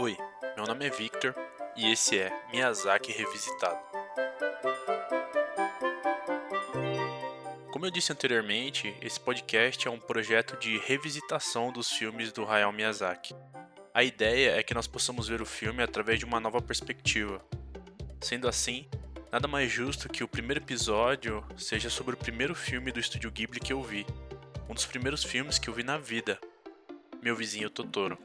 Oi, meu nome é Victor e esse é Miyazaki Revisitado. Como eu disse anteriormente, esse podcast é um projeto de revisitação dos filmes do Hayao Miyazaki. A ideia é que nós possamos ver o filme através de uma nova perspectiva. Sendo assim, nada mais justo que o primeiro episódio seja sobre o primeiro filme do estúdio Ghibli que eu vi, um dos primeiros filmes que eu vi na vida, Meu Vizinho Totoro.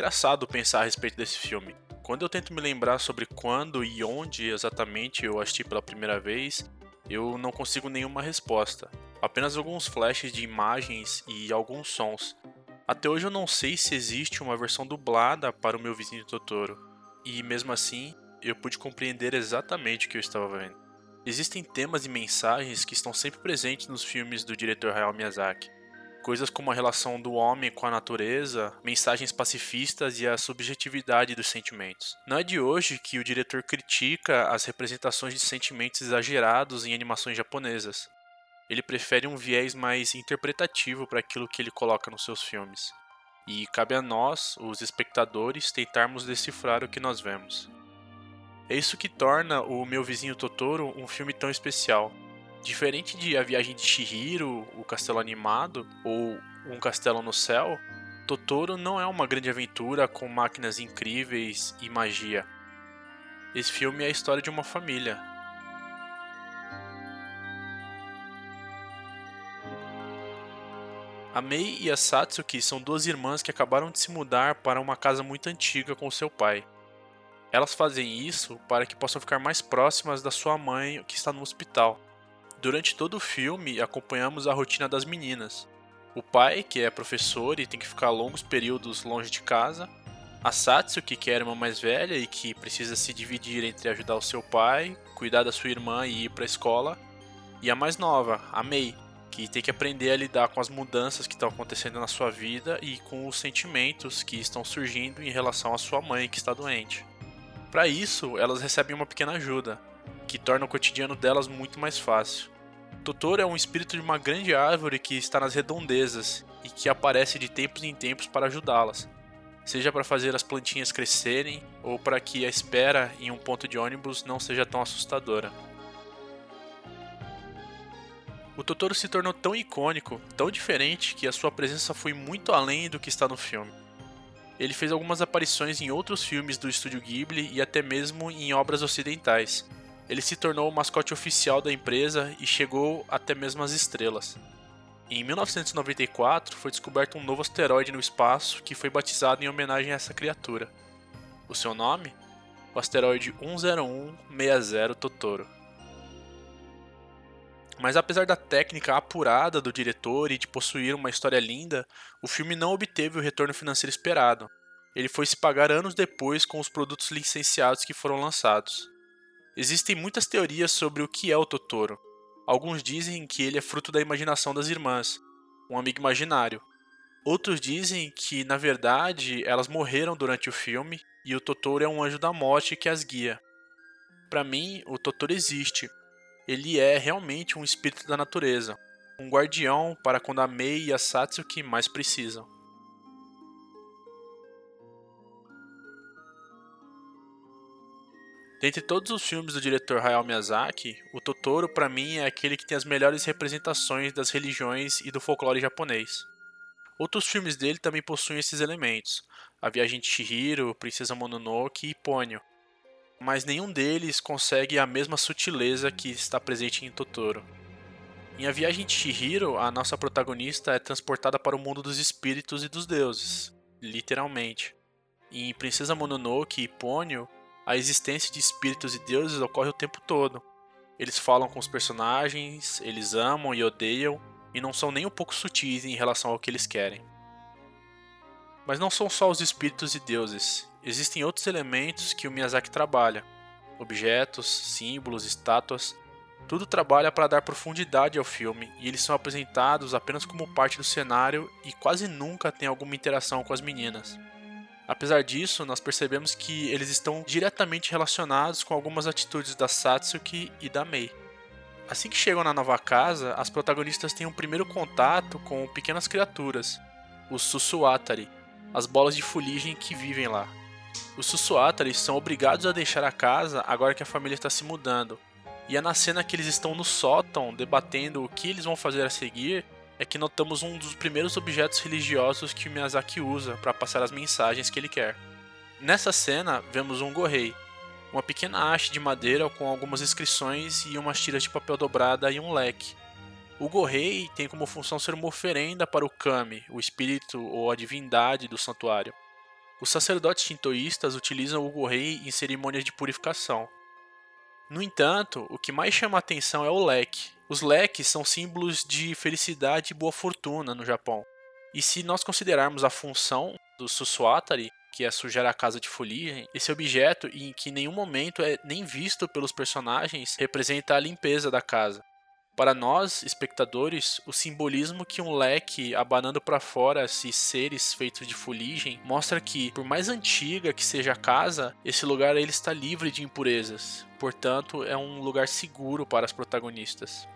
Engraçado pensar a respeito desse filme. Quando eu tento me lembrar sobre quando e onde exatamente eu assisti pela primeira vez, eu não consigo nenhuma resposta. Apenas alguns flashes de imagens e alguns sons. Até hoje eu não sei se existe uma versão dublada para o meu vizinho Totoro. E mesmo assim, eu pude compreender exatamente o que eu estava vendo. Existem temas e mensagens que estão sempre presentes nos filmes do diretor Hayao Miyazaki Coisas como a relação do homem com a natureza, mensagens pacifistas e a subjetividade dos sentimentos. Não é de hoje que o diretor critica as representações de sentimentos exagerados em animações japonesas. Ele prefere um viés mais interpretativo para aquilo que ele coloca nos seus filmes. E cabe a nós, os espectadores, tentarmos decifrar o que nós vemos. É isso que torna o Meu Vizinho Totoro um filme tão especial Diferente de A Viagem de Chihiro, O Castelo Animado ou Um Castelo no Céu, Totoro não é uma grande aventura com máquinas incríveis e magia. Esse filme é a história de uma família. A Mei e a Satsuki são duas irmãs que acabaram de se mudar para uma casa muito antiga com seu pai. Elas fazem isso para que possam ficar mais próximas da sua mãe que está no hospital. Durante todo o filme, acompanhamos a rotina das meninas. O pai, que é professor e tem que ficar longos períodos longe de casa. A Satsuki, que é a irmã mais velha e que precisa se dividir entre ajudar o seu pai, cuidar da sua irmã e ir para a escola. E a mais nova, a Mei, que tem que aprender a lidar com as mudanças que estão acontecendo na sua vida e com os sentimentos que estão surgindo em relação à sua mãe que está doente. Para isso, elas recebem uma pequena ajuda, que torna o cotidiano delas muito mais fácil. Totoro é um espírito de uma grande árvore que está nas redondezas e que aparece de tempos em tempos para ajudá-las, seja para fazer as plantinhas crescerem ou para que a espera em um ponto de ônibus não seja tão assustadora. O Totoro se tornou tão icônico, tão diferente, que a sua presença foi muito além do que está no filme. Ele fez algumas aparições em outros filmes do estúdio Ghibli e até mesmo em obras ocidentais, ele se tornou o mascote oficial da empresa e chegou até mesmo às estrelas. Em 1994, foi descoberto um novo asteroide no espaço que foi batizado em homenagem a essa criatura. O seu nome? O asteroide 10160 Totoro. Mas apesar da técnica apurada do diretor e de possuir uma história linda, o filme não obteve o retorno financeiro esperado. Ele foi se pagar anos depois com os produtos licenciados que foram lançados. Existem muitas teorias sobre o que é o Totoro. Alguns dizem que ele é fruto da imaginação das irmãs, um amigo imaginário. Outros dizem que, na verdade, elas morreram durante o filme e o Totoro é um anjo da morte que as guia. Para mim, o Totoro existe. Ele é realmente um espírito da natureza, um guardião para quando a Mei e a Satsuki mais precisam. Dentre todos os filmes do diretor Hayao Miyazaki, o Totoro para mim é aquele que tem as melhores representações das religiões e do folclore japonês. Outros filmes dele também possuem esses elementos, A Viagem de Chihiro, Princesa Mononoke e Ponyo, mas nenhum deles consegue a mesma sutileza que está presente em Totoro. Em A Viagem de Chihiro, a nossa protagonista é transportada para o mundo dos espíritos e dos deuses, literalmente. Em Princesa Mononoke e Ponyo, a existência de espíritos e deuses ocorre o tempo todo. Eles falam com os personagens, eles amam e odeiam, e não são nem um pouco sutis em relação ao que eles querem. Mas não são só os espíritos e deuses, existem outros elementos que o Miyazaki trabalha: objetos, símbolos, estátuas. Tudo trabalha para dar profundidade ao filme e eles são apresentados apenas como parte do cenário e quase nunca tem alguma interação com as meninas. Apesar disso, nós percebemos que eles estão diretamente relacionados com algumas atitudes da Satsuki e da Mei. Assim que chegam na nova casa, as protagonistas têm um primeiro contato com pequenas criaturas, os Susuatari, as bolas de fuligem que vivem lá. Os Susuatari são obrigados a deixar a casa agora que a família está se mudando. E é na cena que eles estão no sótão debatendo o que eles vão fazer a seguir é que notamos um dos primeiros objetos religiosos que Miyazaki usa para passar as mensagens que ele quer. Nessa cena, vemos um gorrei, uma pequena haste de madeira com algumas inscrições e umas tiras de papel dobrada e um leque. O gorrei tem como função ser uma oferenda para o kami, o espírito ou a divindade do santuário. Os sacerdotes shintoístas utilizam o gorrei em cerimônias de purificação. No entanto, o que mais chama a atenção é o leque. Os leques são símbolos de felicidade e boa fortuna no Japão. E se nós considerarmos a função do Susuatari, que é sujar a casa de folia, esse objeto, em que em nenhum momento é nem visto pelos personagens, representa a limpeza da casa. Para nós, espectadores, o simbolismo que um leque abanando para fora esses seres feitos de fuligem mostra que, por mais antiga que seja a casa, esse lugar ele está livre de impurezas. Portanto, é um lugar seguro para as protagonistas.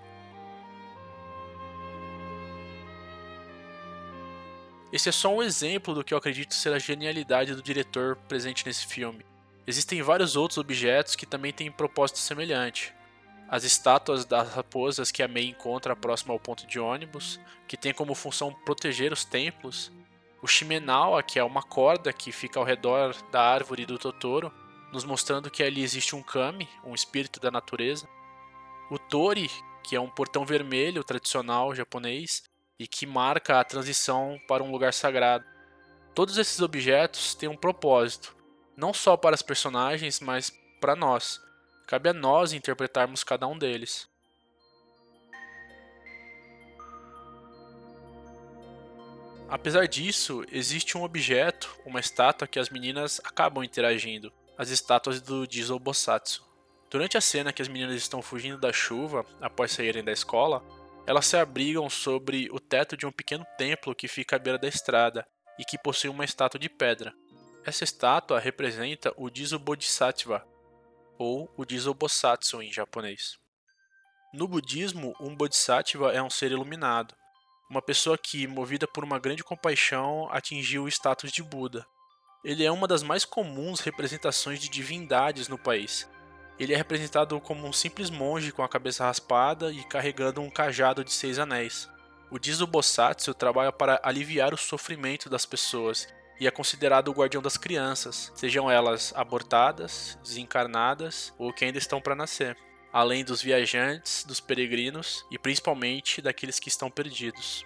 Esse é só um exemplo do que eu acredito ser a genialidade do diretor presente nesse filme. Existem vários outros objetos que também têm propósito semelhante. As estátuas das raposas que a Mei encontra próximo ao ponto de ônibus, que tem como função proteger os templos, o Shimenawa, que é uma corda que fica ao redor da árvore do Totoro, nos mostrando que ali existe um kami, um espírito da natureza, o Tori, que é um portão vermelho tradicional japonês e que marca a transição para um lugar sagrado. Todos esses objetos têm um propósito, não só para as personagens, mas para nós, Cabe a nós interpretarmos cada um deles. Apesar disso, existe um objeto, uma estátua que as meninas acabam interagindo, as estátuas do Jizo Bosatsu. Durante a cena que as meninas estão fugindo da chuva após saírem da escola, elas se abrigam sobre o teto de um pequeno templo que fica à beira da estrada e que possui uma estátua de pedra. Essa estátua representa o Jizo Bodhisattva, ou o Jizo em japonês. No budismo, um bodhisattva é um ser iluminado, uma pessoa que, movida por uma grande compaixão, atingiu o status de Buda. Ele é uma das mais comuns representações de divindades no país. Ele é representado como um simples monge com a cabeça raspada e carregando um cajado de seis anéis. O Jizo trabalha para aliviar o sofrimento das pessoas e é considerado o guardião das crianças, sejam elas abortadas, desencarnadas ou que ainda estão para nascer, além dos viajantes, dos peregrinos e principalmente daqueles que estão perdidos.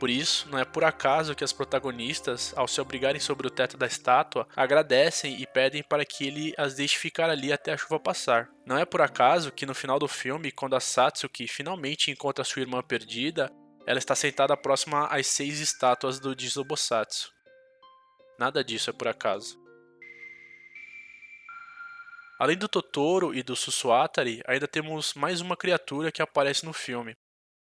Por isso, não é por acaso que as protagonistas, ao se obrigarem sobre o teto da estátua, agradecem e pedem para que ele as deixe ficar ali até a chuva passar. Não é por acaso que no final do filme, quando a Satsuki finalmente encontra sua irmã perdida, ela está sentada próxima às seis estátuas do Jizobosatsu. Nada disso é por acaso. Além do Totoro e do Susuatari, ainda temos mais uma criatura que aparece no filme.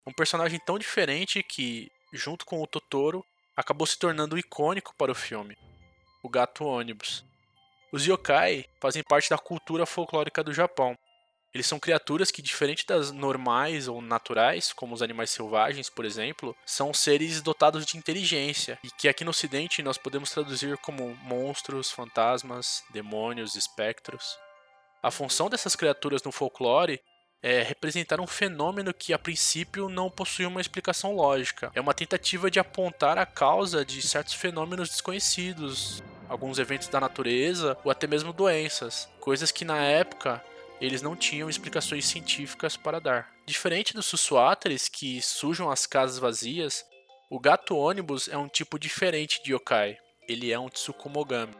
Um personagem tão diferente que, junto com o Totoro, acabou se tornando icônico para o filme: o gato ônibus. Os yokai fazem parte da cultura folclórica do Japão, eles são criaturas que, diferente das normais ou naturais, como os animais selvagens, por exemplo, são seres dotados de inteligência e que aqui no Ocidente nós podemos traduzir como monstros, fantasmas, demônios, espectros. A função dessas criaturas no folclore é representar um fenômeno que a princípio não possui uma explicação lógica. É uma tentativa de apontar a causa de certos fenômenos desconhecidos, alguns eventos da natureza ou até mesmo doenças, coisas que na época eles não tinham explicações científicas para dar. Diferente dos Sussuáteres, que sujam as casas vazias, o gato ônibus é um tipo diferente de yokai. Ele é um Tsukumogami.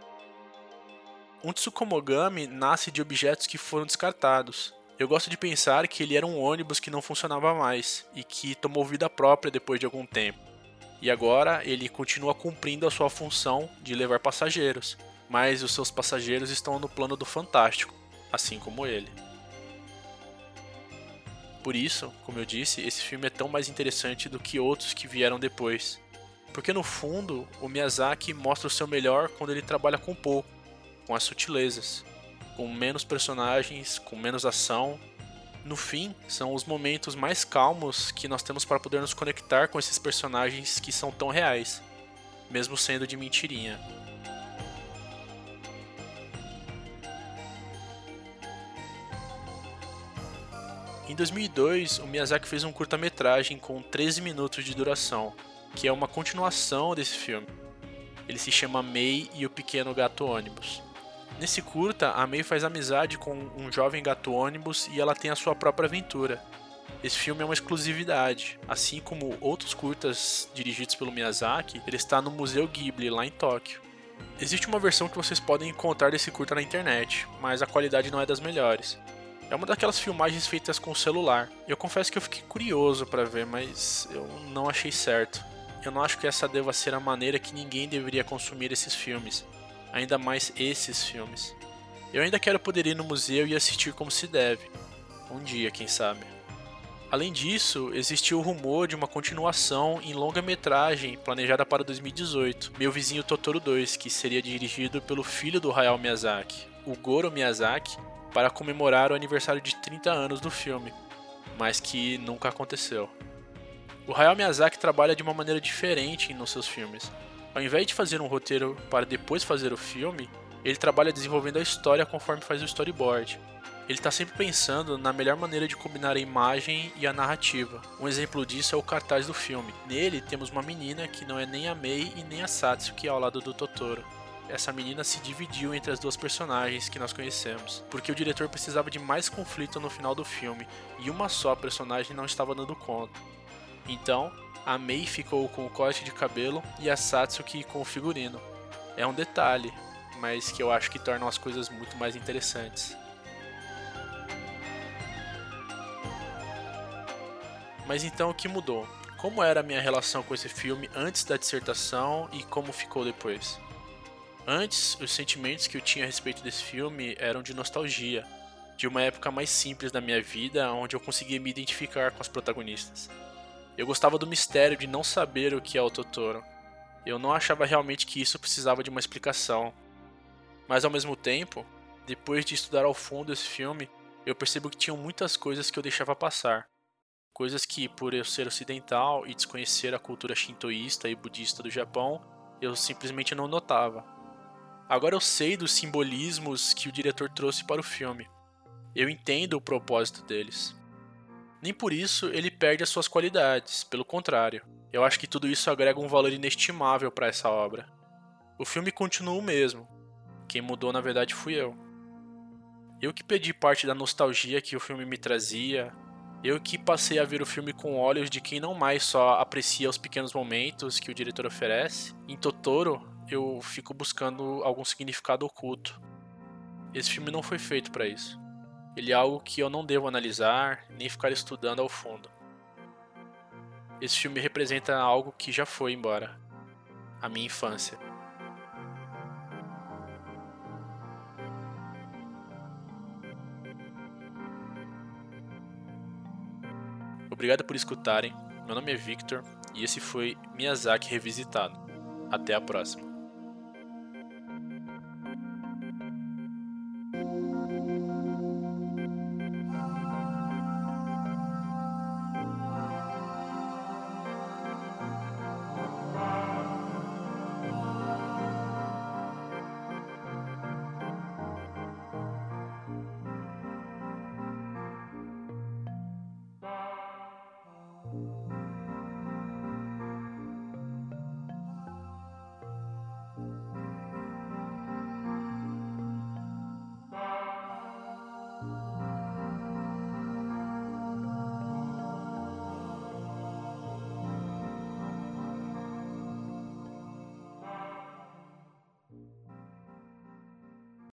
Um Tsukumogami nasce de objetos que foram descartados. Eu gosto de pensar que ele era um ônibus que não funcionava mais e que tomou vida própria depois de algum tempo. E agora ele continua cumprindo a sua função de levar passageiros, mas os seus passageiros estão no plano do fantástico assim como ele. Por isso, como eu disse, esse filme é tão mais interessante do que outros que vieram depois. Porque no fundo, o Miyazaki mostra o seu melhor quando ele trabalha com pouco, com as sutilezas, com menos personagens, com menos ação. No fim, são os momentos mais calmos que nós temos para poder nos conectar com esses personagens que são tão reais, mesmo sendo de mentirinha. Em 2002, o Miyazaki fez um curta-metragem com 13 minutos de duração, que é uma continuação desse filme. Ele se chama Mei e o Pequeno Gato Ônibus. Nesse curta, a Mei faz amizade com um jovem gato ônibus e ela tem a sua própria aventura. Esse filme é uma exclusividade, assim como outros curtas dirigidos pelo Miyazaki, ele está no Museu Ghibli, lá em Tóquio. Existe uma versão que vocês podem encontrar desse curta na internet, mas a qualidade não é das melhores. É uma daquelas filmagens feitas com celular. Eu confesso que eu fiquei curioso para ver, mas eu não achei certo. Eu não acho que essa deva ser a maneira que ninguém deveria consumir esses filmes, ainda mais esses filmes. Eu ainda quero poder ir no museu e assistir como se deve. Um dia, quem sabe. Além disso, existiu o rumor de uma continuação em longa-metragem planejada para 2018, Meu Vizinho Totoro 2, que seria dirigido pelo filho do Hayao Miyazaki, o Goro Miyazaki, para comemorar o aniversário de 30 anos do filme, mas que nunca aconteceu. O Hayao Miyazaki trabalha de uma maneira diferente nos seus filmes. Ao invés de fazer um roteiro para depois fazer o filme, ele trabalha desenvolvendo a história conforme faz o storyboard. Ele está sempre pensando na melhor maneira de combinar a imagem e a narrativa. Um exemplo disso é o cartaz do filme. Nele temos uma menina que não é nem a Mei e nem a Satsuki ao lado do Totoro essa menina se dividiu entre as duas personagens que nós conhecemos, porque o diretor precisava de mais conflito no final do filme e uma só personagem não estava dando conta. Então, a Mei ficou com o corte de cabelo e a Satsuki com o figurino. É um detalhe, mas que eu acho que torna as coisas muito mais interessantes. Mas então o que mudou? Como era a minha relação com esse filme antes da dissertação e como ficou depois? Antes, os sentimentos que eu tinha a respeito desse filme eram de nostalgia, de uma época mais simples da minha vida, onde eu conseguia me identificar com as protagonistas. Eu gostava do mistério de não saber o que é o Totoro. Eu não achava realmente que isso precisava de uma explicação. Mas ao mesmo tempo, depois de estudar ao fundo esse filme, eu percebo que tinham muitas coisas que eu deixava passar. Coisas que, por eu ser ocidental e desconhecer a cultura shintoísta e budista do Japão, eu simplesmente não notava. Agora eu sei dos simbolismos que o diretor trouxe para o filme. Eu entendo o propósito deles. Nem por isso ele perde as suas qualidades, pelo contrário. Eu acho que tudo isso agrega um valor inestimável para essa obra. O filme continua o mesmo. Quem mudou na verdade fui eu. Eu que pedi parte da nostalgia que o filme me trazia, eu que passei a ver o filme com olhos de quem não mais só aprecia os pequenos momentos que o diretor oferece. Em Totoro, eu fico buscando algum significado oculto. Esse filme não foi feito para isso. Ele é algo que eu não devo analisar nem ficar estudando ao fundo. Esse filme representa algo que já foi embora a minha infância. Obrigado por escutarem. Meu nome é Victor e esse foi Miyazaki Revisitado. Até a próxima.